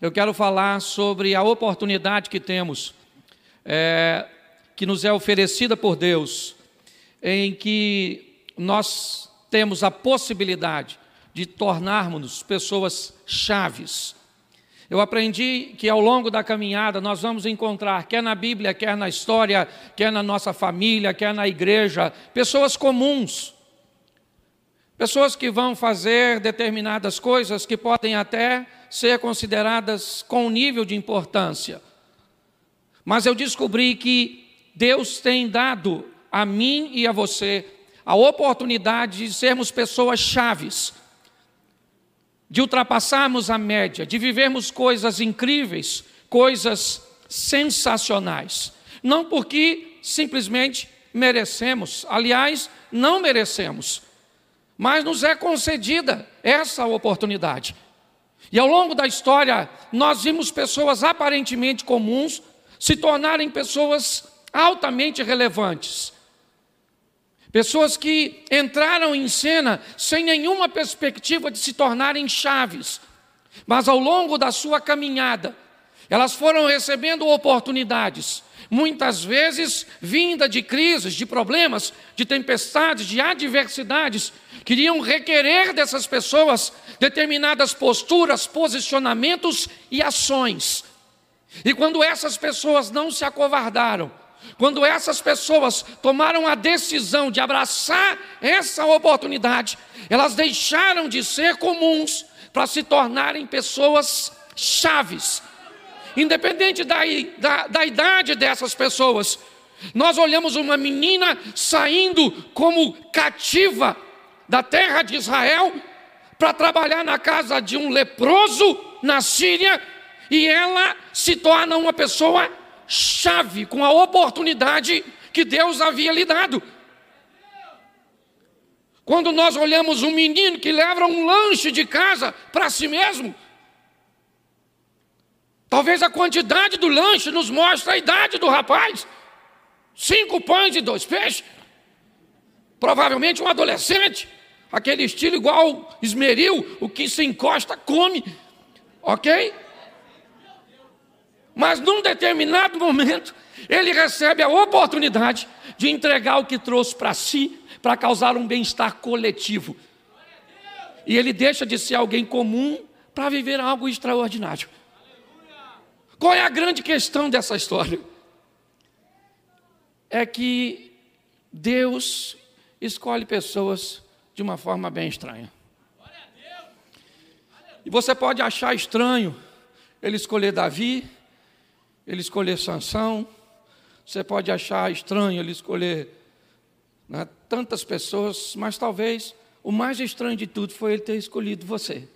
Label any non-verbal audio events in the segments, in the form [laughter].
eu quero falar sobre a oportunidade que temos, é, que nos é oferecida por Deus, em que nós temos a possibilidade de tornarmos pessoas chaves. Eu aprendi que ao longo da caminhada nós vamos encontrar, quer na Bíblia, quer na história, quer na nossa família, quer na igreja, pessoas comuns. Pessoas que vão fazer determinadas coisas que podem até ser consideradas com nível de importância. Mas eu descobri que Deus tem dado a mim e a você a oportunidade de sermos pessoas chaves, de ultrapassarmos a média, de vivermos coisas incríveis, coisas sensacionais. Não porque simplesmente merecemos, aliás, não merecemos, mas nos é concedida essa oportunidade. E ao longo da história, nós vimos pessoas aparentemente comuns se tornarem pessoas altamente relevantes. Pessoas que entraram em cena sem nenhuma perspectiva de se tornarem chaves, mas ao longo da sua caminhada, elas foram recebendo oportunidades, muitas vezes vinda de crises, de problemas, de tempestades, de adversidades, queriam requerer dessas pessoas determinadas posturas, posicionamentos e ações. E quando essas pessoas não se acovardaram, quando essas pessoas tomaram a decisão de abraçar essa oportunidade, elas deixaram de ser comuns para se tornarem pessoas chaves. Independente da, da, da idade dessas pessoas, nós olhamos uma menina saindo como cativa da terra de Israel para trabalhar na casa de um leproso na Síria e ela se torna uma pessoa chave com a oportunidade que Deus havia lhe dado. Quando nós olhamos um menino que leva um lanche de casa para si mesmo, talvez a quantidade do lanche nos mostre a idade do rapaz. Cinco pães e dois peixes. Provavelmente um adolescente aquele estilo igual esmeril, o que se encosta come, ok? Mas num determinado momento, ele recebe a oportunidade de entregar o que trouxe para si, para causar um bem-estar coletivo. E ele deixa de ser alguém comum para viver algo extraordinário. Qual é a grande questão dessa história? É que Deus escolhe pessoas de uma forma bem estranha. E você pode achar estranho ele escolher Davi, ele escolher Sansão, você pode achar estranho ele escolher né, tantas pessoas, mas talvez o mais estranho de tudo foi ele ter escolhido você.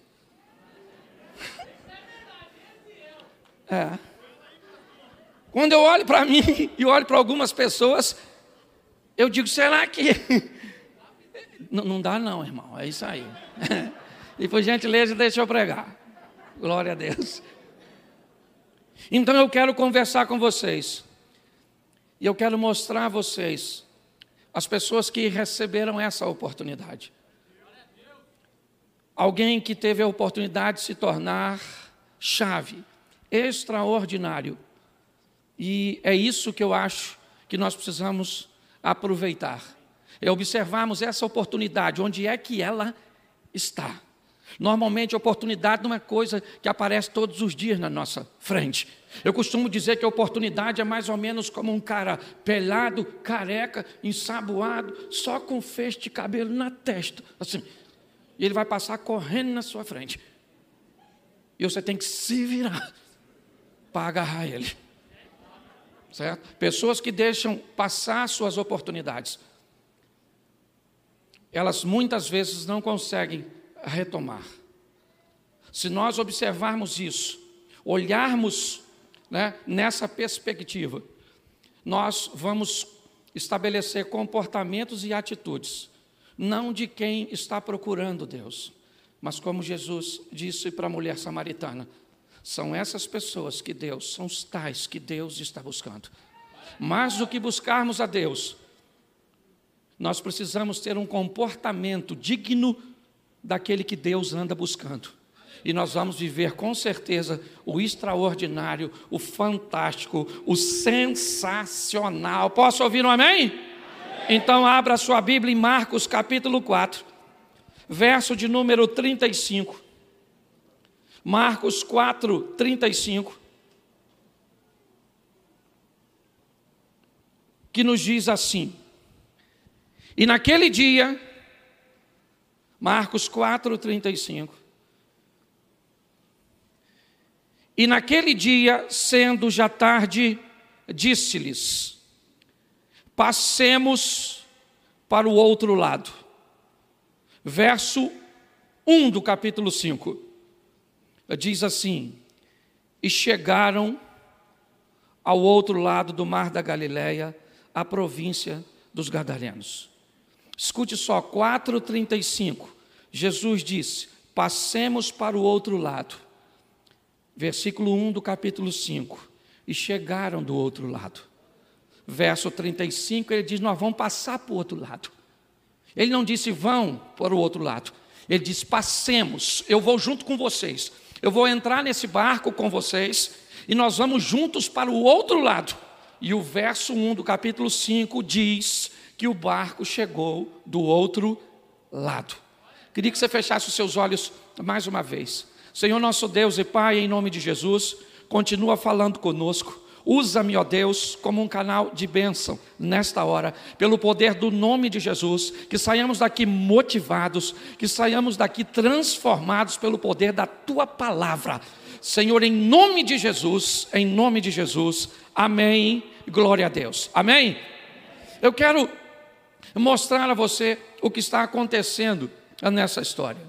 É. Quando eu olho para [laughs] mim e olho para algumas pessoas, eu digo: será que [laughs] não, não dá, não, irmão. É isso aí. [laughs] e por gentileza, deixa eu pregar. Glória a Deus. Então eu quero conversar com vocês. E eu quero mostrar a vocês as pessoas que receberam essa oportunidade. Alguém que teve a oportunidade de se tornar chave, extraordinário. E é isso que eu acho que nós precisamos aproveitar é observarmos essa oportunidade, onde é que ela está. Normalmente, oportunidade não é coisa que aparece todos os dias na nossa frente. Eu costumo dizer que a oportunidade é mais ou menos como um cara pelado, careca, ensaboado, só com feixe de cabelo na testa, assim. E ele vai passar correndo na sua frente. E você tem que se virar para agarrar ele. Certo? Pessoas que deixam passar suas oportunidades elas muitas vezes não conseguem retomar. Se nós observarmos isso, olharmos né, nessa perspectiva, nós vamos estabelecer comportamentos e atitudes, não de quem está procurando Deus, mas como Jesus disse para a mulher samaritana: são essas pessoas que Deus, são os tais que Deus está buscando. Mais do que buscarmos a Deus, nós precisamos ter um comportamento digno daquele que Deus anda buscando. e nós vamos viver com certeza o extraordinário, o fantástico, o sensacional. Posso ouvir um amém? amém? Então abra sua Bíblia em Marcos capítulo 4, verso de número 35. Marcos 4, 35. Que nos diz assim: E naquele dia, Marcos 4, 35. E naquele dia, sendo já tarde, disse-lhes: Passemos para o outro lado. Verso 1 do capítulo 5 diz assim: E chegaram ao outro lado do mar da Galileia, a província dos Gadarenos. Escute só, 4,35. Jesus disse: Passemos para o outro lado versículo 1 do capítulo 5. E chegaram do outro lado. Verso 35, ele diz: Nós vamos passar para o outro lado. Ele não disse vão para o outro lado. Ele disse: Passemos, eu vou junto com vocês. Eu vou entrar nesse barco com vocês e nós vamos juntos para o outro lado. E o verso 1 do capítulo 5 diz que o barco chegou do outro lado. Queria que você fechasse os seus olhos mais uma vez. Senhor nosso Deus e Pai, em nome de Jesus, continua falando conosco. Usa-me, ó Deus, como um canal de bênção nesta hora, pelo poder do nome de Jesus, que saiamos daqui motivados, que saiamos daqui transformados pelo poder da tua palavra. Senhor, em nome de Jesus, em nome de Jesus, amém. Glória a Deus, amém. Eu quero mostrar a você o que está acontecendo nessa história.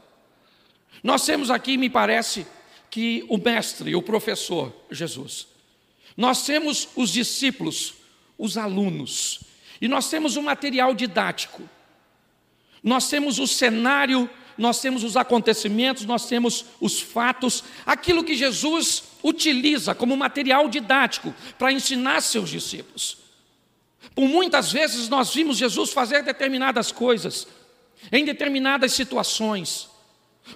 Nós temos aqui, me parece, que o mestre, o professor Jesus. Nós temos os discípulos, os alunos. E nós temos o material didático. Nós temos o cenário, nós temos os acontecimentos, nós temos os fatos, aquilo que Jesus utiliza como material didático para ensinar seus discípulos. Por muitas vezes nós vimos Jesus fazer determinadas coisas, em determinadas situações.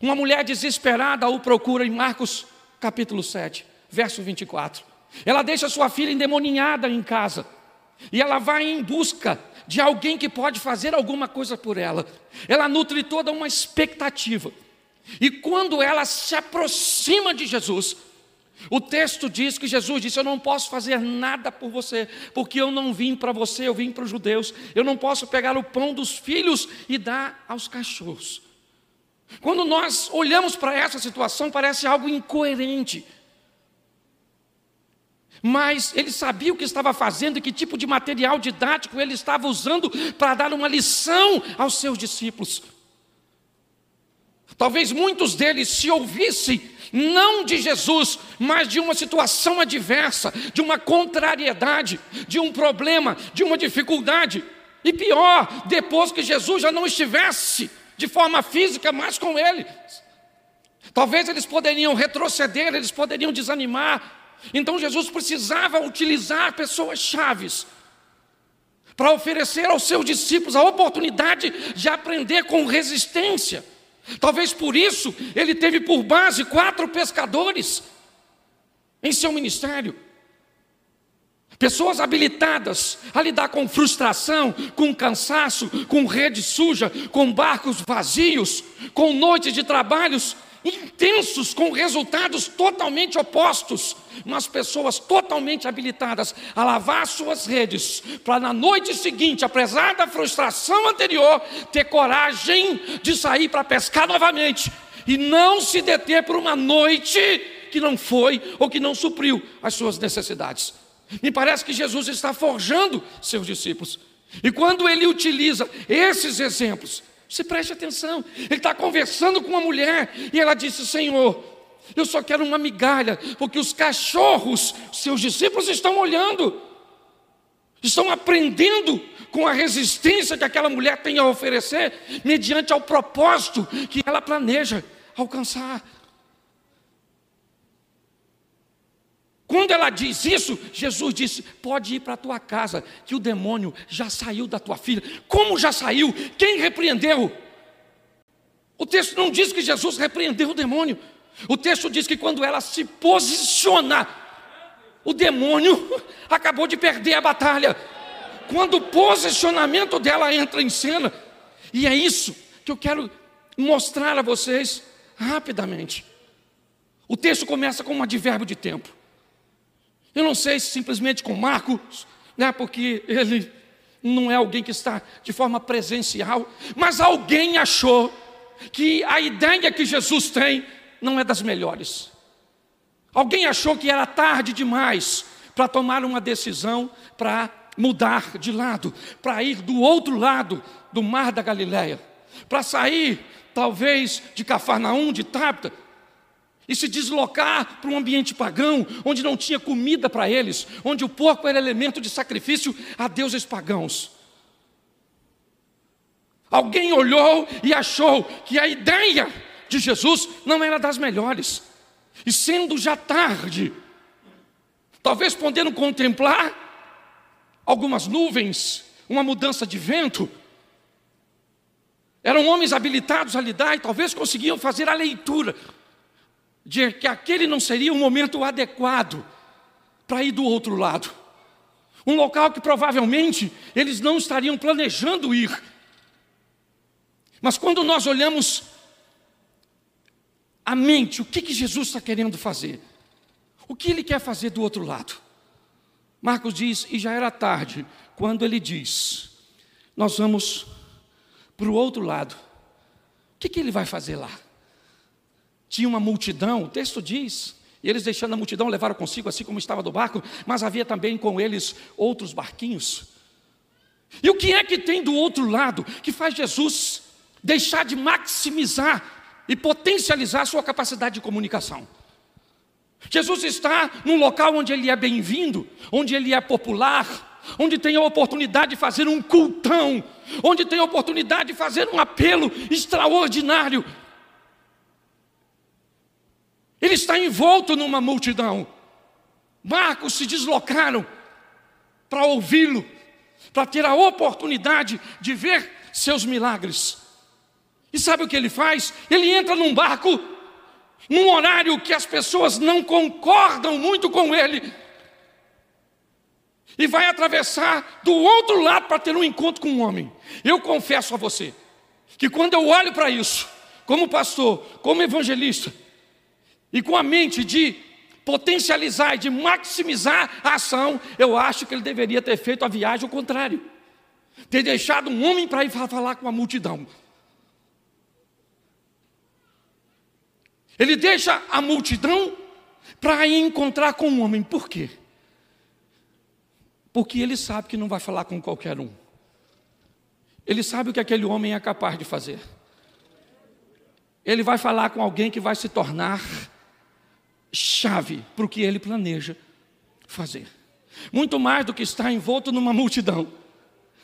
Uma mulher desesperada o procura em Marcos capítulo 7, verso 24. Ela deixa sua filha endemoninhada em casa e ela vai em busca de alguém que pode fazer alguma coisa por ela. Ela nutre toda uma expectativa. E quando ela se aproxima de Jesus, o texto diz que Jesus disse: Eu não posso fazer nada por você, porque eu não vim para você, eu vim para os judeus. Eu não posso pegar o pão dos filhos e dar aos cachorros. Quando nós olhamos para essa situação, parece algo incoerente. Mas ele sabia o que estava fazendo e que tipo de material didático ele estava usando para dar uma lição aos seus discípulos. Talvez muitos deles se ouvissem não de Jesus, mas de uma situação adversa, de uma contrariedade, de um problema, de uma dificuldade. E pior, depois que Jesus já não estivesse de forma física, mas com ele. Talvez eles poderiam retroceder, eles poderiam desanimar. Então Jesus precisava utilizar pessoas chaves para oferecer aos seus discípulos a oportunidade de aprender com resistência. Talvez por isso ele teve por base quatro pescadores em seu ministério. Pessoas habilitadas a lidar com frustração, com cansaço, com rede suja, com barcos vazios, com noites de trabalhos intensos, com resultados totalmente opostos, mas pessoas totalmente habilitadas a lavar suas redes, para na noite seguinte, apesar da frustração anterior, ter coragem de sair para pescar novamente e não se deter por uma noite que não foi ou que não supriu as suas necessidades. Me parece que Jesus está forjando seus discípulos. E quando ele utiliza esses exemplos, você preste atenção, ele está conversando com uma mulher e ela disse: Senhor, eu só quero uma migalha, porque os cachorros, seus discípulos, estão olhando, estão aprendendo com a resistência que aquela mulher tem a oferecer, mediante ao propósito que ela planeja alcançar. Quando ela diz isso, Jesus disse: Pode ir para a tua casa, que o demônio já saiu da tua filha. Como já saiu? Quem repreendeu? O texto não diz que Jesus repreendeu o demônio. O texto diz que quando ela se posiciona, o demônio [laughs] acabou de perder a batalha. Quando o posicionamento dela entra em cena, e é isso que eu quero mostrar a vocês rapidamente. O texto começa com um advérbio de tempo. Eu não sei se simplesmente com Marcos, né, porque ele não é alguém que está de forma presencial, mas alguém achou que a ideia que Jesus tem não é das melhores. Alguém achou que era tarde demais para tomar uma decisão para mudar de lado, para ir do outro lado do mar da Galileia, para sair talvez de Cafarnaum, de Tábita, e se deslocar para um ambiente pagão, onde não tinha comida para eles, onde o porco era elemento de sacrifício a deuses pagãos. Alguém olhou e achou que a ideia de Jesus não era das melhores, e sendo já tarde, talvez podendo contemplar algumas nuvens, uma mudança de vento, eram homens habilitados a lidar e talvez conseguiam fazer a leitura de que aquele não seria o momento adequado para ir do outro lado. Um local que provavelmente eles não estariam planejando ir. Mas quando nós olhamos a mente, o que, que Jesus está querendo fazer? O que ele quer fazer do outro lado? Marcos diz, e já era tarde, quando ele diz: Nós vamos para o outro lado. O que, que ele vai fazer lá? Tinha uma multidão, o texto diz, e eles deixando a multidão levaram consigo, assim como estava do barco, mas havia também com eles outros barquinhos. E o que é que tem do outro lado que faz Jesus deixar de maximizar e potencializar a sua capacidade de comunicação? Jesus está num local onde ele é bem-vindo, onde ele é popular, onde tem a oportunidade de fazer um cultão, onde tem a oportunidade de fazer um apelo extraordinário ele está envolto numa multidão. Marcos se deslocaram para ouvi-lo, para ter a oportunidade de ver seus milagres. E sabe o que ele faz? Ele entra num barco, num horário que as pessoas não concordam muito com ele, e vai atravessar do outro lado para ter um encontro com um homem. Eu confesso a você que quando eu olho para isso, como pastor, como evangelista, e com a mente de potencializar e de maximizar a ação, eu acho que ele deveria ter feito a viagem ao contrário. Ter deixado um homem para ir falar com a multidão. Ele deixa a multidão para ir encontrar com um homem. Por quê? Porque ele sabe que não vai falar com qualquer um. Ele sabe o que aquele homem é capaz de fazer. Ele vai falar com alguém que vai se tornar chave para o que ele planeja fazer. Muito mais do que estar envolto numa multidão.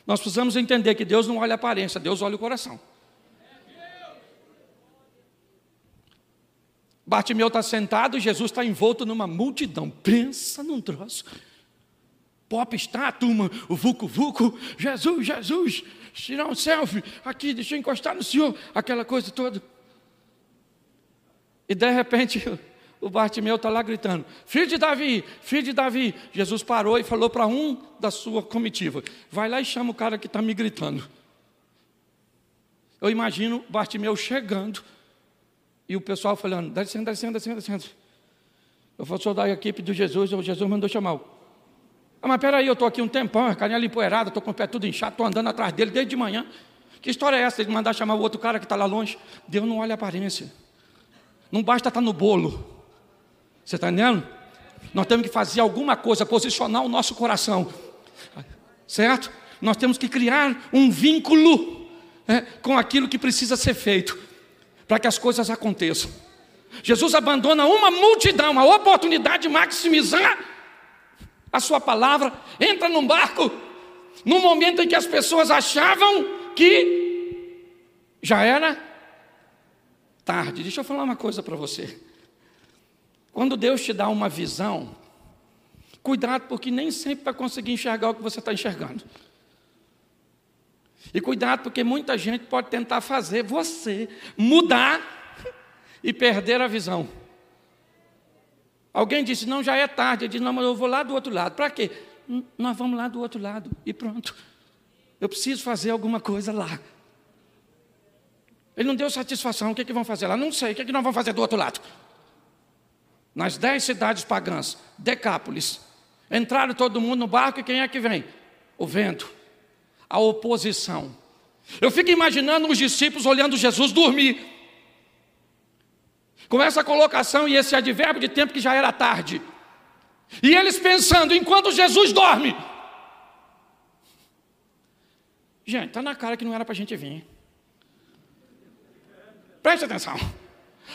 Nós precisamos entender que Deus não olha a aparência, Deus olha o coração. Bartimeu está sentado e Jesus está envolto numa multidão. Pensa num troço. Pop está, turma, o Vucu Vucu, Jesus, Jesus, tirar um selfie, aqui, deixa eu encostar no Senhor, aquela coisa toda. E de repente o Bartimeu está lá gritando: Filho de Davi, filho de Davi. Jesus parou e falou para um da sua comitiva: Vai lá e chama o cara que está me gritando. Eu imagino Bartimeu chegando e o pessoal falando: Descendo, descendo, descendo, descendo. Eu vou sou da equipe de Jesus, o Jesus mandou chamar. Ah, mas peraí, eu estou aqui um tempão, a carinha empoeirada, estou com o pé tudo inchado, estou andando atrás dele desde de manhã. Que história é essa de mandar chamar o outro cara que está lá longe? Deus não olha a aparência. Não basta estar tá no bolo. Você está entendendo? Nós temos que fazer alguma coisa, posicionar o nosso coração, certo? Nós temos que criar um vínculo é, com aquilo que precisa ser feito, para que as coisas aconteçam. Jesus abandona uma multidão, a oportunidade de maximizar a sua palavra, entra num barco, no momento em que as pessoas achavam que já era tarde. Deixa eu falar uma coisa para você. Quando Deus te dá uma visão, cuidado, porque nem sempre vai conseguir enxergar o que você está enxergando. E cuidado, porque muita gente pode tentar fazer você mudar e perder a visão. Alguém disse, não, já é tarde. Ele disse, não, mas eu vou lá do outro lado. Para quê? Hum, nós vamos lá do outro lado. E pronto. Eu preciso fazer alguma coisa lá. Ele não deu satisfação. O que, é que vão fazer lá? Não sei. O que, é que nós vamos fazer do outro lado? Nas dez cidades pagãs, Decápolis, entraram todo mundo no barco e quem é que vem? O vento, a oposição. Eu fico imaginando os discípulos olhando Jesus dormir. Com essa colocação e esse advérbio de tempo que já era tarde. E eles pensando, enquanto Jesus dorme. Gente, está na cara que não era para a gente vir. Preste atenção.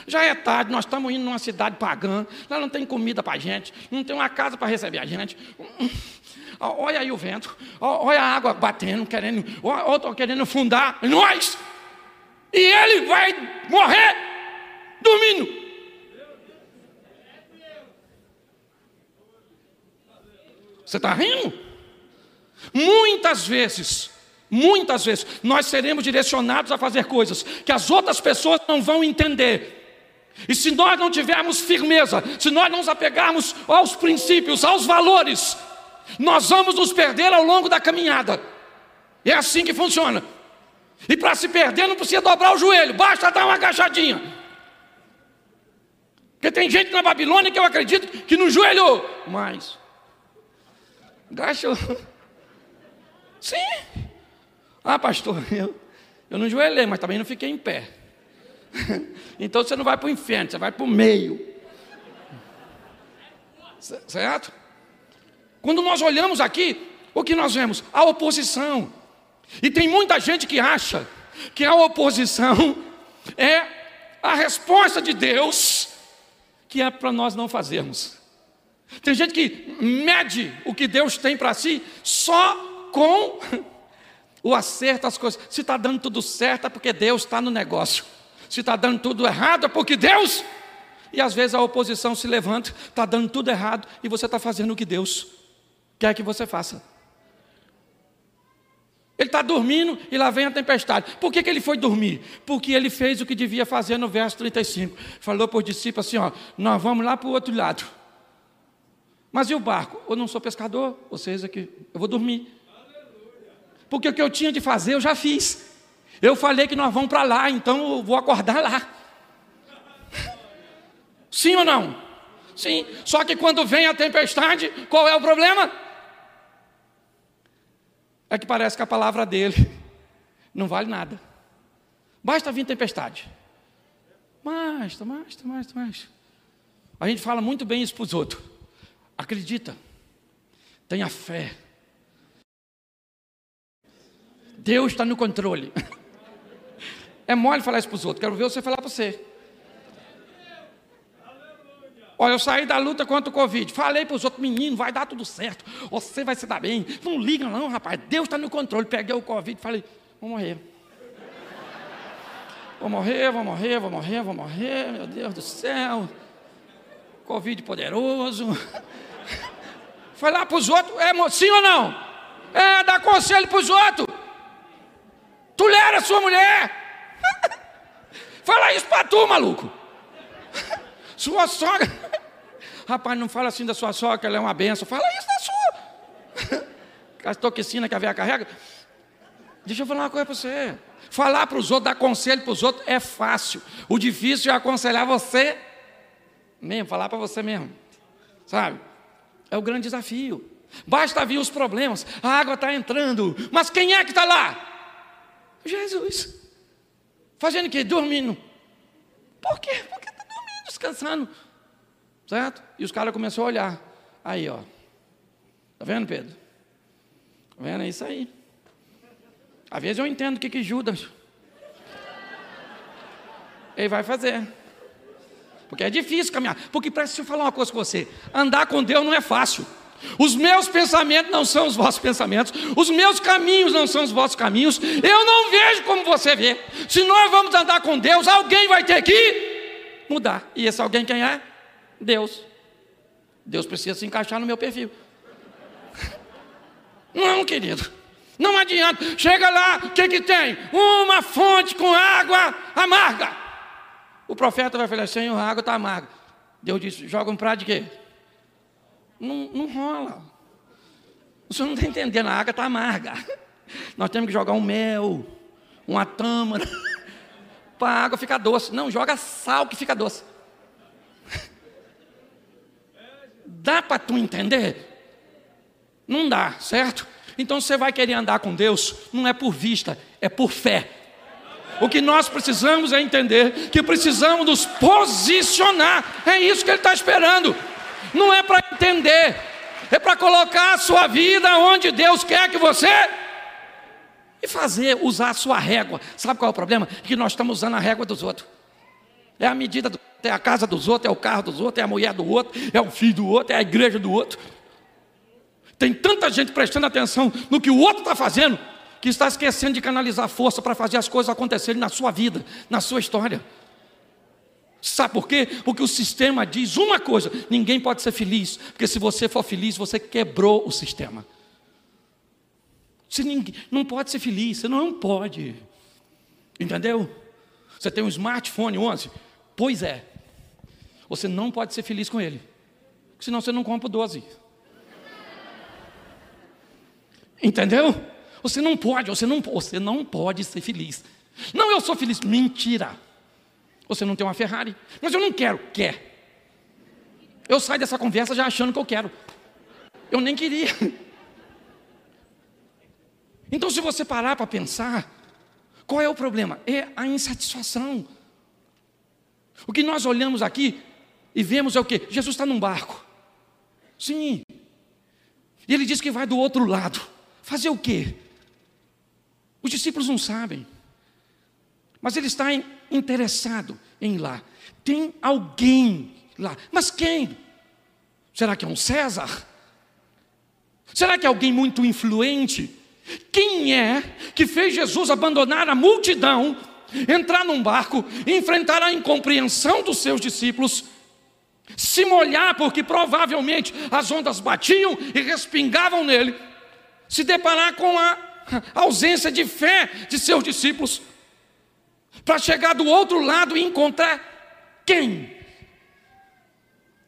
Já é tarde, nós estamos indo numa cidade pagã, lá não tem comida para a gente, não tem uma casa para receber a gente. [laughs] Olha aí o vento, olha a água batendo, querendo, ou estou querendo fundar nós. E ele vai morrer dormindo. Você está rindo? Muitas vezes, muitas vezes, nós seremos direcionados a fazer coisas que as outras pessoas não vão entender. E se nós não tivermos firmeza, se nós não nos apegarmos aos princípios, aos valores, nós vamos nos perder ao longo da caminhada. É assim que funciona. E para se perder não precisa dobrar o joelho, basta dar uma agachadinha. Porque tem gente na Babilônia que eu acredito que no joelho mais. Agachou. [laughs] Sim. Ah, pastor, eu, eu não joelhei, mas também não fiquei em pé. [laughs] Então você não vai para o inferno, você vai para o meio. Certo? Quando nós olhamos aqui, o que nós vemos? A oposição. E tem muita gente que acha que a oposição [laughs] é a resposta de Deus que é para nós não fazermos. Tem gente que mede o que Deus tem para si só com [laughs] o acerto das coisas. Se está dando tudo certo é porque Deus está no negócio. Se está dando tudo errado é porque Deus. E às vezes a oposição se levanta, está dando tudo errado e você está fazendo o que Deus quer que você faça. Ele está dormindo e lá vem a tempestade. Por que, que ele foi dormir? Porque ele fez o que devia fazer no verso 35. Falou para os discípulos assim: ó, nós vamos lá para o outro lado. Mas e o barco? Eu não sou pescador, vocês aqui, eu vou dormir. Porque o que eu tinha de fazer eu já fiz. Eu falei que nós vamos para lá, então eu vou acordar lá. Sim ou não? Sim. Só que quando vem a tempestade, qual é o problema? É que parece que a palavra dele não vale nada. Basta vir tempestade. Basta, basta, basta, basta. A gente fala muito bem isso para os outros. Acredita. Tenha fé. Deus está no controle. [laughs] É mole falar isso para os outros, quero ver você falar para você. Olha, eu saí da luta contra o Covid. Falei para os outros, menino, vai dar tudo certo. Você vai se dar bem. Não liga, não, rapaz. Deus está no controle. Peguei o Covid falei, vou morrer. Vou morrer, vou morrer, vou morrer, vou morrer. Meu Deus do céu. Covid poderoso. [laughs] Foi lá para os outros, é sim ou não? É, dá conselho para os outros. Tulera sua mulher. Fala isso para tu, maluco. [laughs] Sua sogra. [laughs] Rapaz, não fala assim da sua sogra, ela é uma benção. Fala isso da sua. [laughs] A toxina que a veia carrega. Deixa eu falar uma coisa para você. Falar para os outros, dar conselho para os outros é fácil. O difícil é aconselhar você mesmo, falar para você mesmo. Sabe? É o grande desafio. Basta vir os problemas, a água está entrando, mas quem é que está lá? Jesus. Fazendo o quê? Dormindo. Por quê? Porque está dormindo, descansando. Certo? E os caras começaram a olhar. Aí, ó. Está vendo, Pedro? Está vendo? É isso aí. Às vezes eu entendo o que, que Judas. Ele vai fazer. Porque é difícil caminhar. Porque presta eu falar uma coisa com você. Andar com Deus não é fácil. Os meus pensamentos não são os vossos pensamentos, os meus caminhos não são os vossos caminhos. Eu não vejo como você vê. Se nós vamos andar com Deus, alguém vai ter que mudar. E esse alguém quem é? Deus. Deus precisa se encaixar no meu perfil. [laughs] Não, querido. Não adianta. Chega lá, o que, que tem? Uma fonte com água amarga. O profeta vai falar: Senhor, a água está amarga. Deus disse: joga um prato de quê? Não, não rola. O senhor não está entendendo, a água está amarga. Nós temos que jogar um mel, uma tâmara, [laughs] para a água ficar doce. Não, joga sal que fica doce. [laughs] Dá para tu entender? Não dá, certo? Então você vai querer andar com Deus, não é por vista, é por fé. O que nós precisamos é entender que precisamos nos posicionar. É isso que Ele está esperando. Não é para entender, é para colocar a sua vida onde Deus quer que você e fazer, usar a sua régua. Sabe qual é o problema? Que nós estamos usando a régua dos outros. É a medida do é a casa dos outros, é o carro dos outros, é a mulher do outro, é o filho do outro, é a igreja do outro. Tem tanta gente prestando atenção no que o outro está fazendo, que está esquecendo de canalizar força para fazer as coisas acontecerem na sua vida, na sua história. Sabe por quê? Porque o sistema diz uma coisa: ninguém pode ser feliz, porque se você for feliz, você quebrou o sistema. Você ninguém, não pode ser feliz, você não pode. Entendeu? Você tem um smartphone 11? Pois é. Você não pode ser feliz com ele, senão você não compra o 12. Entendeu? Você não pode, você não, você não pode ser feliz. Não, eu sou feliz. Mentira. Você não tem uma Ferrari. Mas eu não quero. Quer. Eu saio dessa conversa já achando que eu quero. Eu nem queria. [laughs] Então, se você parar para pensar, qual é o problema? É a insatisfação. O que nós olhamos aqui e vemos é o que? Jesus está num barco. Sim. E ele diz que vai do outro lado. Fazer o quê? Os discípulos não sabem. Mas ele está interessado em ir lá. Tem alguém lá. Mas quem? Será que é um César? Será que é alguém muito influente? Quem é que fez Jesus abandonar a multidão, entrar num barco, enfrentar a incompreensão dos seus discípulos, se molhar, porque provavelmente as ondas batiam e respingavam nele, se deparar com a [laughs] ausência de fé de seus discípulos, para chegar do outro lado e encontrar quem?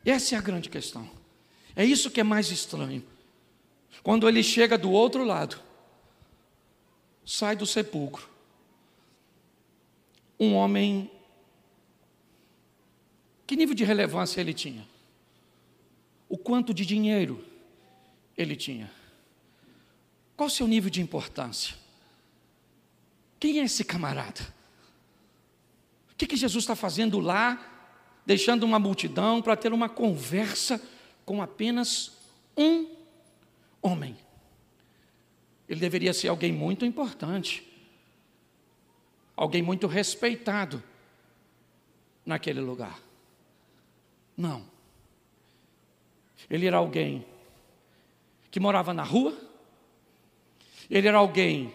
Essa é a grande questão. É isso que é mais estranho. Quando ele chega do outro lado, sai do sepulcro, um homem. Que nível de relevância ele tinha? O quanto de dinheiro ele tinha? Qual o seu nível de importância? Quem é esse camarada? Que, que Jesus está fazendo lá, deixando uma multidão para ter uma conversa com apenas um homem? Ele deveria ser alguém muito importante, alguém muito respeitado naquele lugar. Não. Ele era alguém que morava na rua, ele era alguém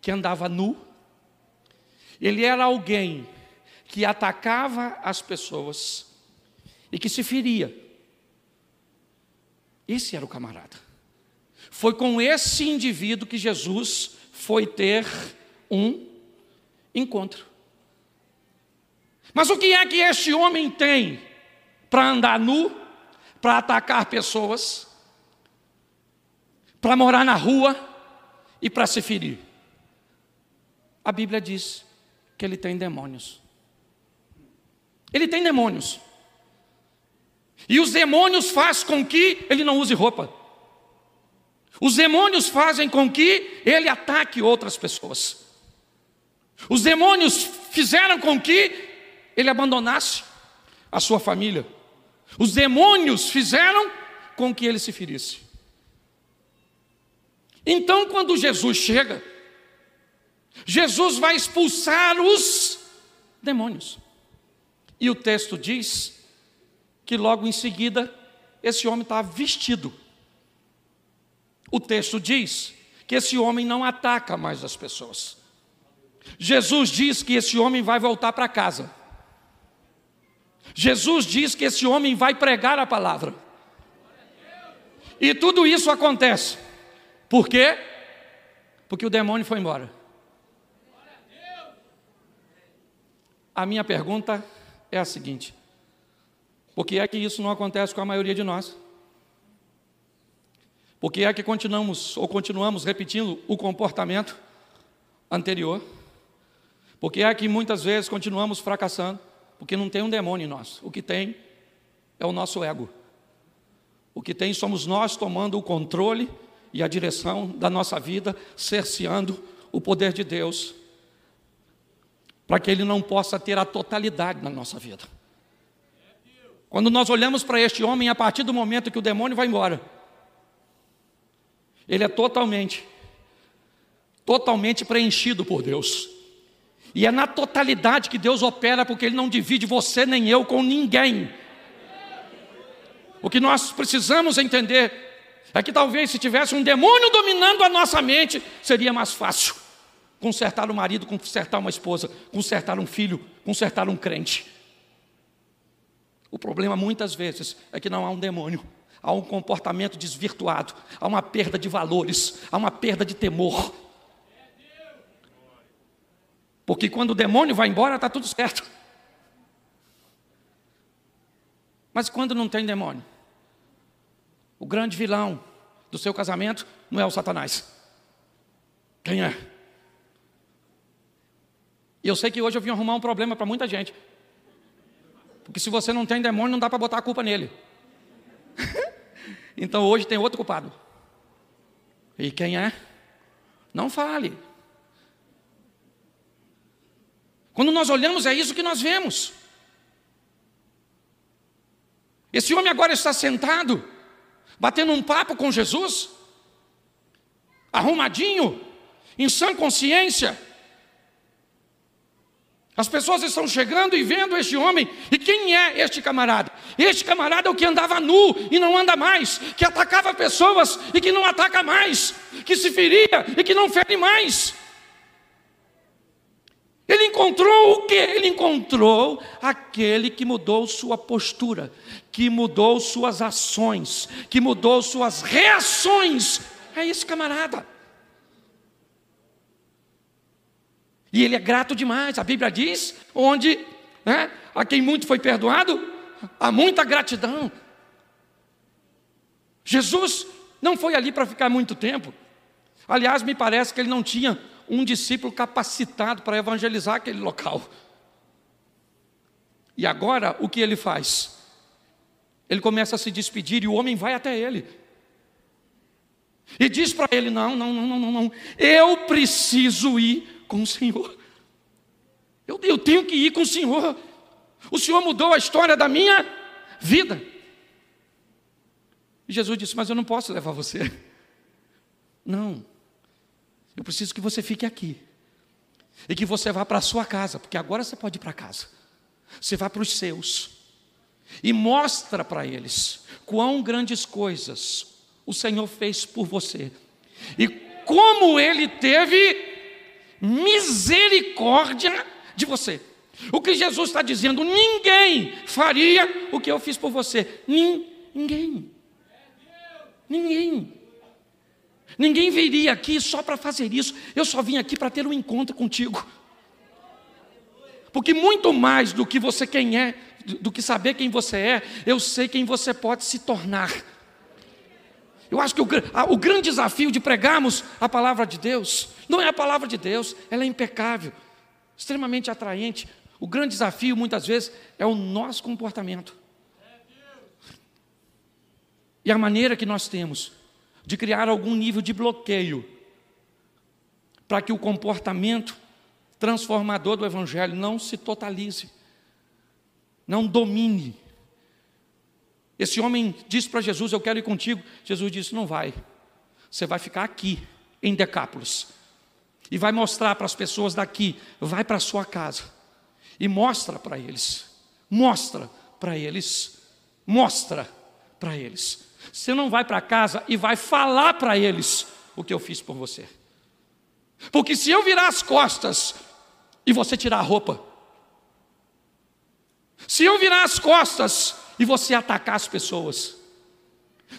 que andava nu, ele era alguém que atacava as pessoas e que se feria. Esse era o camarada. Foi com esse indivíduo que Jesus foi ter um encontro. Mas o que é que este homem tem para andar nu, para atacar pessoas, para morar na rua? e para se ferir? A Bíblia diz que ele tem demônios. Ele tem demônios. E os demônios fazem com que ele não use roupa. Os demônios fazem com que ele ataque outras pessoas. Os demônios fizeram com que ele abandonasse a sua família. Os demônios fizeram com que ele se ferisse. Então, quando Jesus chega, Jesus vai expulsar os demônios. E o texto diz que logo em seguida esse homem está vestido. O texto diz que esse homem não ataca mais as pessoas. Jesus diz que esse homem vai voltar para casa. Jesus diz que esse homem vai pregar a palavra. E tudo isso acontece por quê? Porque o demônio foi embora. A minha pergunta é a seguinte: Por que é que isso não acontece com a maioria de nós? Por que é que continuamos ou continuamos repetindo o comportamento anterior? Por que é que muitas vezes continuamos fracassando? Porque não tem um demônio em nós. O que tem é o nosso ego. O que tem somos nós tomando o controle e a direção da nossa vida, cerceando o poder de Deus, para que Ele não possa ter a totalidade na nossa vida. Quando nós olhamos para este homem, a partir do momento que o demônio vai embora, ele é totalmente, totalmente preenchido por Deus. E é na totalidade que Deus opera, porque Ele não divide você nem eu com ninguém. O que nós precisamos entender é que talvez se tivesse um demônio dominando a nossa mente, seria mais fácil consertar o marido, consertar uma esposa, consertar um filho, consertar um crente. O problema muitas vezes é que não há um demônio, há um comportamento desvirtuado, há uma perda de valores, há uma perda de temor. Porque quando o demônio vai embora, está tudo certo. Mas quando não tem demônio? O grande vilão do seu casamento não é o Satanás. Quem é? E eu sei que hoje eu vim arrumar um problema para muita gente. Porque se você não tem demônio, não dá para botar a culpa nele. [laughs] então hoje tem outro culpado. E quem é? Não fale. Quando nós olhamos, é isso que nós vemos. Esse homem agora está sentado, batendo um papo com Jesus, arrumadinho, em sã consciência, as pessoas estão chegando e vendo este homem. E quem é este camarada? Este camarada é o que andava nu e não anda mais, que atacava pessoas e que não ataca mais, que se feria e que não fere mais. Ele encontrou o que? Ele encontrou aquele que mudou sua postura, que mudou suas ações, que mudou suas reações. É esse camarada. E ele é grato demais. A Bíblia diz: onde né, a quem muito foi perdoado, há muita gratidão. Jesus não foi ali para ficar muito tempo. Aliás, me parece que ele não tinha um discípulo capacitado para evangelizar aquele local. E agora, o que ele faz? Ele começa a se despedir e o homem vai até ele. E diz para ele: Não, não, não, não, não, eu preciso ir com o Senhor. Eu, eu tenho que ir com o Senhor. O Senhor mudou a história da minha vida. E Jesus disse: Mas eu não posso levar você. Não. Eu preciso que você fique aqui. E que você vá para a sua casa, porque agora você pode ir para casa. Você vai para os seus. E mostra para eles quão grandes coisas o Senhor fez por você. E como ele teve misericórdia de você. O que Jesus está dizendo, ninguém faria o que eu fiz por você. Ninguém. Ninguém. Ninguém viria aqui só para fazer isso. Eu só vim aqui para ter um encontro contigo. Porque muito mais do que você quem é, do que saber quem você é, eu sei quem você pode se tornar. Eu acho que o, o grande desafio de pregarmos a palavra de Deus não é a palavra de Deus, ela é impecável, extremamente atraente. O grande desafio, muitas vezes, é o nosso comportamento. E a maneira que nós temos de criar algum nível de bloqueio para que o comportamento transformador do Evangelho não se totalize, não domine esse homem disse para Jesus: Eu quero ir contigo. Jesus disse: Não vai. Você vai ficar aqui, em Decápolis. E vai mostrar para as pessoas daqui. Vai para a sua casa. E mostra para eles. Mostra para eles. Mostra para eles. Você não vai para casa e vai falar para eles o que eu fiz por você. Porque se eu virar as costas e você tirar a roupa, se eu virar as costas e você atacar as pessoas.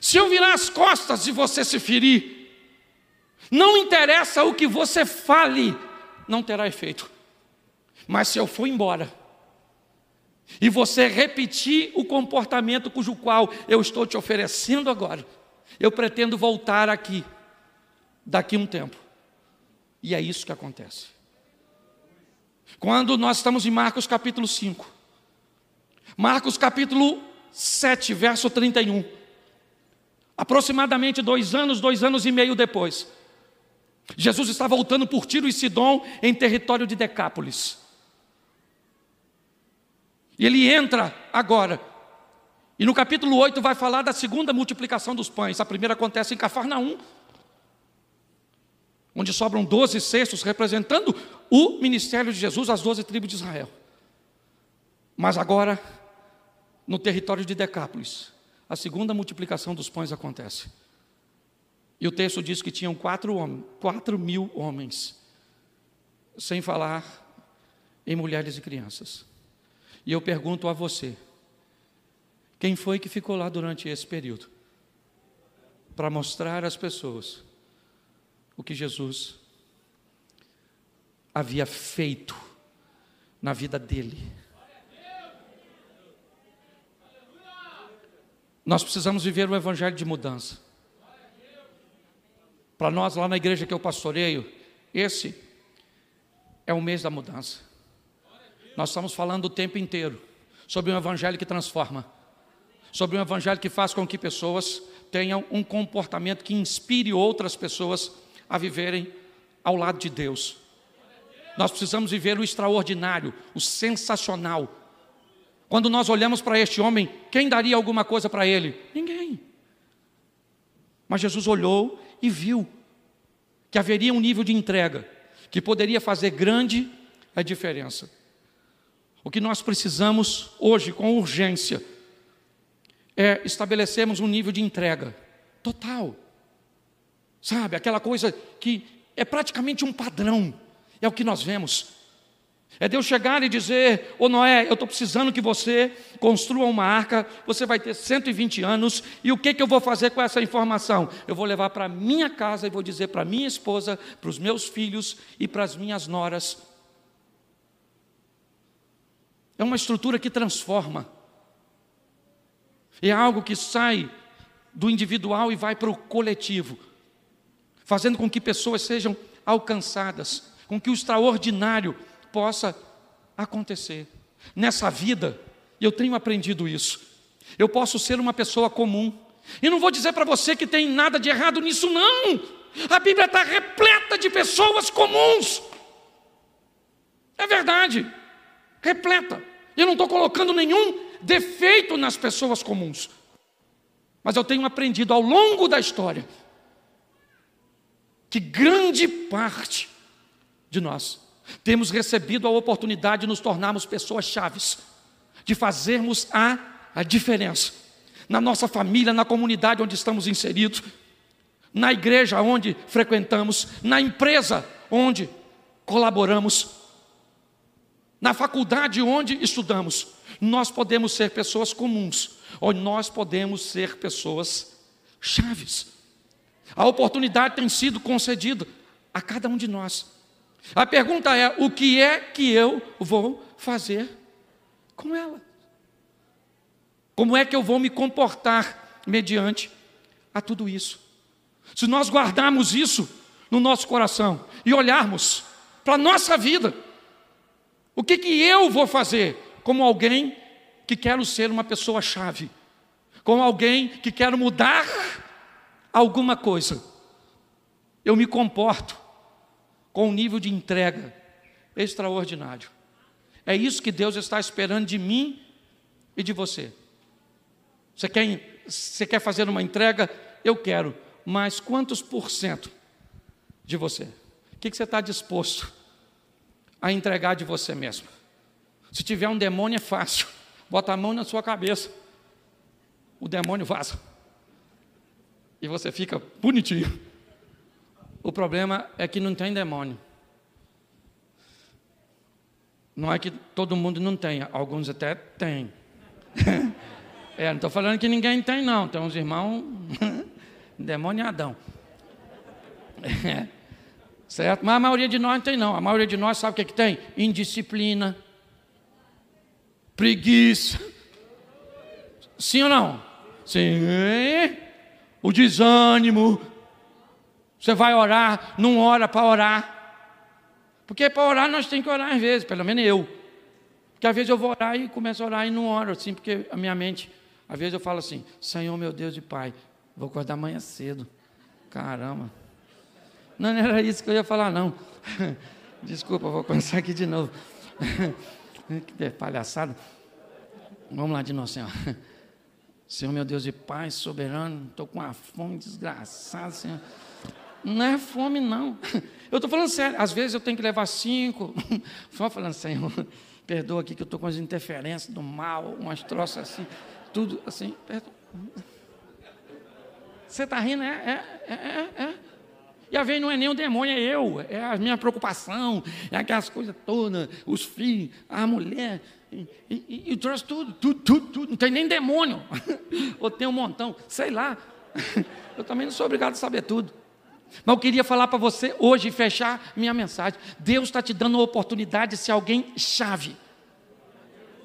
Se eu virar as costas e você se ferir, não interessa o que você fale, não terá efeito. Mas se eu for embora, e você repetir o comportamento cujo qual eu estou te oferecendo agora, eu pretendo voltar aqui, daqui um tempo. E é isso que acontece. Quando nós estamos em Marcos capítulo 5, Marcos capítulo 7, verso 31. Aproximadamente dois anos, dois anos e meio depois, Jesus está voltando por Tiro e Sidom em território de Decápolis. E ele entra agora. E no capítulo 8 vai falar da segunda multiplicação dos pães. A primeira acontece em Cafarnaum, onde sobram doze cestos representando o ministério de Jesus, as doze tribos de Israel. Mas agora, no território de Decápolis, a segunda multiplicação dos pães acontece. E o texto diz que tinham quatro, quatro mil homens, sem falar em mulheres e crianças. E eu pergunto a você: quem foi que ficou lá durante esse período? Para mostrar às pessoas o que Jesus havia feito na vida dele. Nós precisamos viver o evangelho de mudança. Para nós, lá na igreja que eu pastoreio, esse é o mês da mudança. Nós estamos falando o tempo inteiro sobre um evangelho que transforma, sobre um evangelho que faz com que pessoas tenham um comportamento que inspire outras pessoas a viverem ao lado de Deus. Nós precisamos viver o extraordinário, o sensacional. Quando nós olhamos para este homem, quem daria alguma coisa para ele? Ninguém. Mas Jesus olhou e viu que haveria um nível de entrega que poderia fazer grande a diferença. O que nós precisamos hoje, com urgência, é estabelecermos um nível de entrega total. Sabe, aquela coisa que é praticamente um padrão, é o que nós vemos. É Deus chegar e dizer: Ô Noé, eu estou precisando que você construa uma arca, você vai ter 120 anos, e o que, que eu vou fazer com essa informação? Eu vou levar para minha casa e vou dizer para minha esposa, para os meus filhos e para as minhas noras. É uma estrutura que transforma, é algo que sai do individual e vai para o coletivo, fazendo com que pessoas sejam alcançadas, com que o extraordinário possa acontecer. Nessa vida, eu tenho aprendido isso, eu posso ser uma pessoa comum. E não vou dizer para você que tem nada de errado nisso, não. A Bíblia está repleta de pessoas comuns. É verdade, repleta. Eu não estou colocando nenhum defeito nas pessoas comuns. Mas eu tenho aprendido ao longo da história que grande parte de nós temos recebido a oportunidade de nos tornarmos pessoas chaves, de fazermos a, a diferença na nossa família, na comunidade onde estamos inseridos, na igreja onde frequentamos, na empresa onde colaboramos, na faculdade onde estudamos. Nós podemos ser pessoas comuns, ou nós podemos ser pessoas chaves. A oportunidade tem sido concedida a cada um de nós. A pergunta é: o que é que eu vou fazer com ela? Como é que eu vou me comportar mediante a tudo isso? Se nós guardarmos isso no nosso coração e olharmos para a nossa vida, o que, que eu vou fazer como alguém que quero ser uma pessoa chave, como alguém que quero mudar alguma coisa? Eu me comporto com um nível de entrega extraordinário. É isso que Deus está esperando de mim e de você. Você quer, você quer fazer uma entrega? Eu quero, mas quantos por cento de você? O que você está disposto a entregar de você mesmo? Se tiver um demônio, é fácil. Bota a mão na sua cabeça, o demônio vaza. E você fica bonitinho. O problema é que não tem demônio. Não é que todo mundo não tenha, alguns até têm. [laughs] é, não estou falando que ninguém tem, não. Tem uns irmãos [laughs] demoniadão. [laughs] É, certo? Mas a maioria de nós não tem, não. A maioria de nós sabe o que, é que tem? Indisciplina. preguiça. Sim ou não? Sim. O desânimo. Você vai orar, não ora para orar. Porque para orar nós temos que orar às vezes, pelo menos eu. Porque às vezes eu vou orar e começo a orar e não oro, assim, porque a minha mente, às vezes eu falo assim, Senhor meu Deus e Pai, vou acordar amanhã cedo. Caramba. Não, não era isso que eu ia falar, não. [laughs] Desculpa, vou começar aqui de novo. [laughs] que palhaçada. Vamos lá de novo, Senhor. [laughs] Senhor meu Deus e Pai, soberano, estou com uma fome desgraçada, Senhor. Não é fome, não. [laughs] Eu estou falando sério. Às vezes eu tenho que levar cinco. [laughs] Só falando, Senhor, perdoa aqui que eu estou com as interferências do mal, umas troças assim, tudo assim. Perdoa. Você está rindo? É, é, é, é. E às vezes não é nem o demônio, é eu, é a minha preocupação, é aquelas coisas todas, os filhos, a mulher, e, e, e trouxe tudo, tudo, tudo, tudo, não tem nem demônio, [laughs] ou tem um montão, sei lá, eu também não sou obrigado a saber tudo. Mas eu queria falar para você hoje, fechar minha mensagem. Deus está te dando uma oportunidade de ser alguém chave.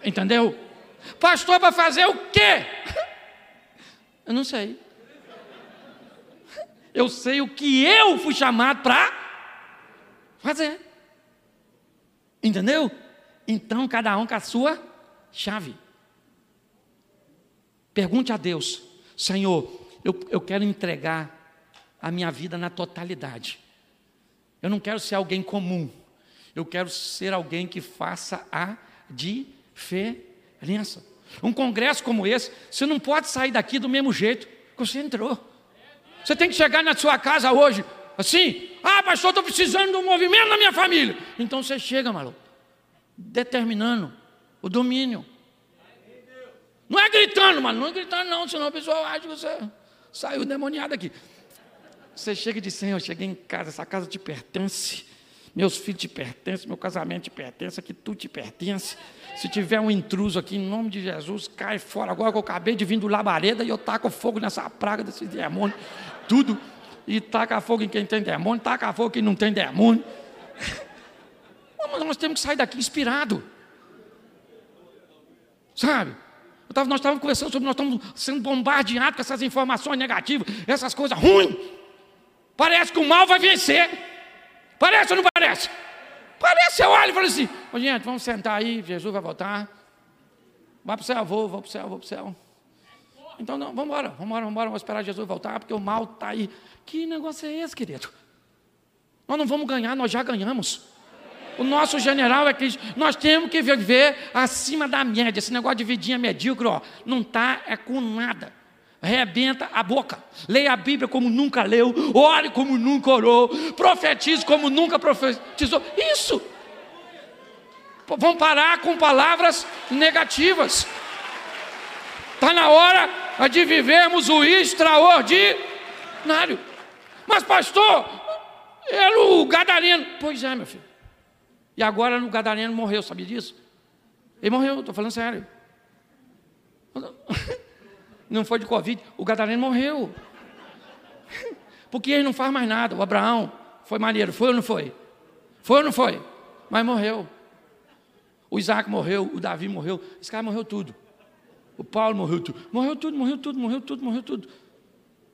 Entendeu? Pastor, para fazer o quê? [laughs] Eu não sei. [laughs] Eu sei o que eu fui chamado para fazer. Entendeu? Então, cada um com a sua chave. Pergunte a Deus: Senhor, eu, eu quero entregar a minha vida na totalidade. Eu não quero ser alguém comum. Eu quero ser alguém que faça a diferença. Um congresso como esse, você não pode sair daqui do mesmo jeito que você entrou. Você tem que chegar na sua casa hoje, assim, ah, pastor, estou precisando de um movimento na minha família. Então você chega, maluco, determinando o domínio. Não é gritando, mano, não é gritando, não, senão o pessoal acha que você saiu demoniado aqui. Você chega e diz: Senhor, eu cheguei em casa, essa casa te pertence, meus filhos te pertencem, meu casamento te pertence, aqui tu te pertence. Se tiver um intruso aqui, em nome de Jesus, cai fora. Agora que eu acabei de vir do labareda e eu taco fogo nessa praga desses demônios, tudo. E taca fogo em quem tem demônio, taca fogo em quem não tem demônio. [laughs] Mas nós temos que sair daqui inspirado. Sabe? Tava, nós estávamos conversando sobre nós estamos sendo bombardeados com essas informações negativas, essas coisas ruins. Parece que o mal vai vencer. Parece ou não parece? Parece, eu olho e falo assim: gente, vamos sentar aí, Jesus vai voltar. Vai para o céu, vou, vou para o céu, vou para o céu. Então, não, vamos embora, vamos embora, vamos embora, vamos esperar Jesus voltar, porque o mal está aí. Que negócio é esse, querido? Nós não vamos ganhar, nós já ganhamos. O nosso general é Cristo. Nós temos que viver acima da média. Esse negócio de vidinha medíocre, ó, não está é com nada rebenta a boca. Leia a Bíblia como nunca leu, ore como nunca orou, profetize como nunca profetizou. Isso. Vamos parar com palavras negativas. Está na hora de vivermos o extraordinário. Mas, pastor, era o Gadareno. Pois é, meu filho. E agora o Gadareno morreu, sabia disso? Ele morreu, estou falando sério. Não foi de Covid, o Gadareno morreu. Porque ele não faz mais nada. O Abraão foi maneiro, foi ou não foi? Foi ou não foi? Mas morreu. O Isaac morreu, o Davi morreu, esse cara morreu tudo. O Paulo morreu tudo. Morreu tudo, morreu tudo, morreu tudo, morreu tudo.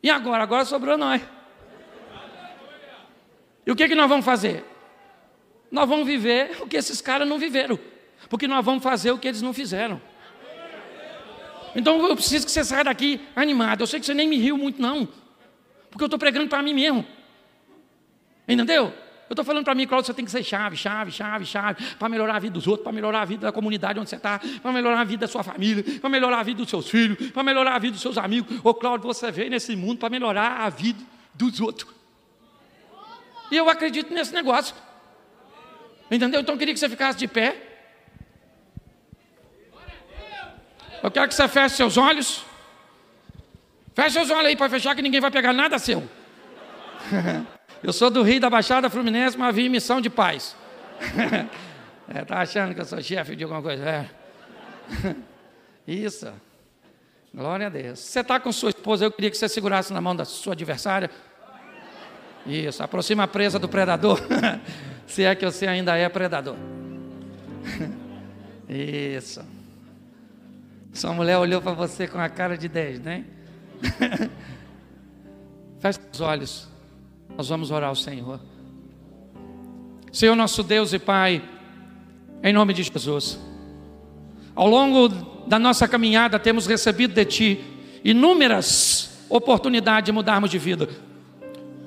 E agora? Agora sobrou nós. E o que, que nós vamos fazer? Nós vamos viver o que esses caras não viveram. Porque nós vamos fazer o que eles não fizeram. Então eu preciso que você saia daqui animado. Eu sei que você nem me riu muito, não. Porque eu estou pregando para mim mesmo. Entendeu? Eu estou falando para mim, Cláudio, você tem que ser chave, chave, chave, chave, para melhorar a vida dos outros, para melhorar a vida da comunidade onde você está, para melhorar a vida da sua família, para melhorar a vida dos seus filhos, para melhorar a vida dos seus amigos. Ô Cláudio, você veio nesse mundo para melhorar a vida dos outros. E eu acredito nesse negócio. Entendeu? Então eu queria que você ficasse de pé. Eu quero que você feche seus olhos. Feche seus olhos aí para fechar que ninguém vai pegar nada seu. [laughs] eu sou do Rio da Baixada Fluminense, mas vim em missão de paz. [laughs] é, tá achando que eu sou chefe de alguma coisa? É. [laughs] Isso. Glória a Deus. Você está com sua esposa, eu queria que você segurasse na mão da sua adversária. Isso, aproxima a presa do predador. Se é que você ainda é predador. Isso. Sua mulher olhou para você com a cara de 10, né? [laughs] Feche os olhos. Nós vamos orar ao Senhor. Senhor nosso Deus e Pai, em nome de Jesus. Ao longo da nossa caminhada temos recebido de Ti inúmeras oportunidades de mudarmos de vida.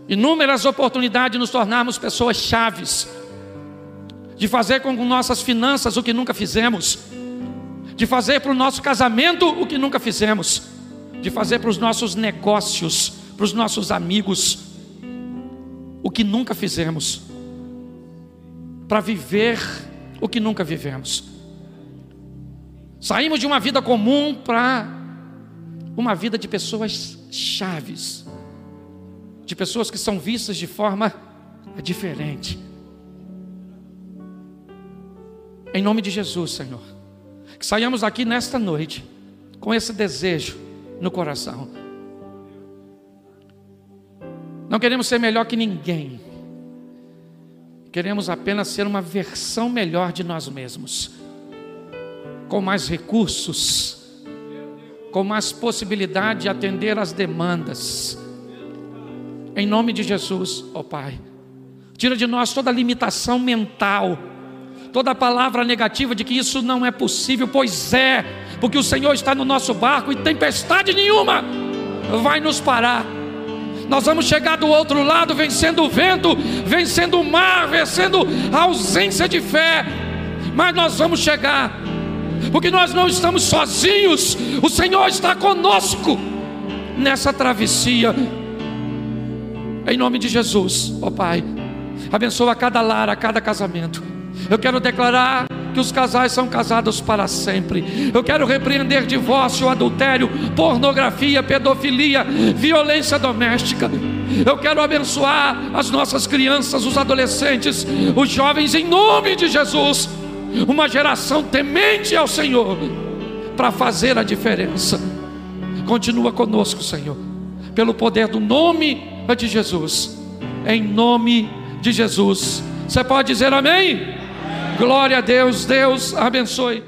Inúmeras oportunidades de nos tornarmos pessoas chaves. De fazer com nossas finanças o que nunca fizemos. De fazer para o nosso casamento o que nunca fizemos. De fazer para os nossos negócios, para os nossos amigos, o que nunca fizemos para viver o que nunca vivemos. Saímos de uma vida comum para uma vida de pessoas chaves, de pessoas que são vistas de forma diferente. Em nome de Jesus, Senhor, que saiamos aqui nesta noite com esse desejo no coração. Não queremos ser melhor que ninguém. Queremos apenas ser uma versão melhor de nós mesmos, com mais recursos, com mais possibilidade de atender às demandas. Em nome de Jesus, ó oh Pai, tira de nós toda limitação mental, toda palavra negativa de que isso não é possível, pois é, porque o Senhor está no nosso barco e tempestade nenhuma vai nos parar nós vamos chegar do outro lado vencendo o vento, vencendo o mar, vencendo a ausência de fé. Mas nós vamos chegar, porque nós não estamos sozinhos, o Senhor está conosco nessa travessia. Em nome de Jesus, ó Pai, abençoa cada lar, a cada casamento. Eu quero declarar que os casais são casados para sempre. Eu quero repreender divórcio, adultério, pornografia, pedofilia, violência doméstica. Eu quero abençoar as nossas crianças, os adolescentes, os jovens, em nome de Jesus. Uma geração temente ao Senhor para fazer a diferença. Continua conosco, Senhor, pelo poder do nome de Jesus. Em nome de Jesus. Você pode dizer amém? Glória a Deus, Deus abençoe.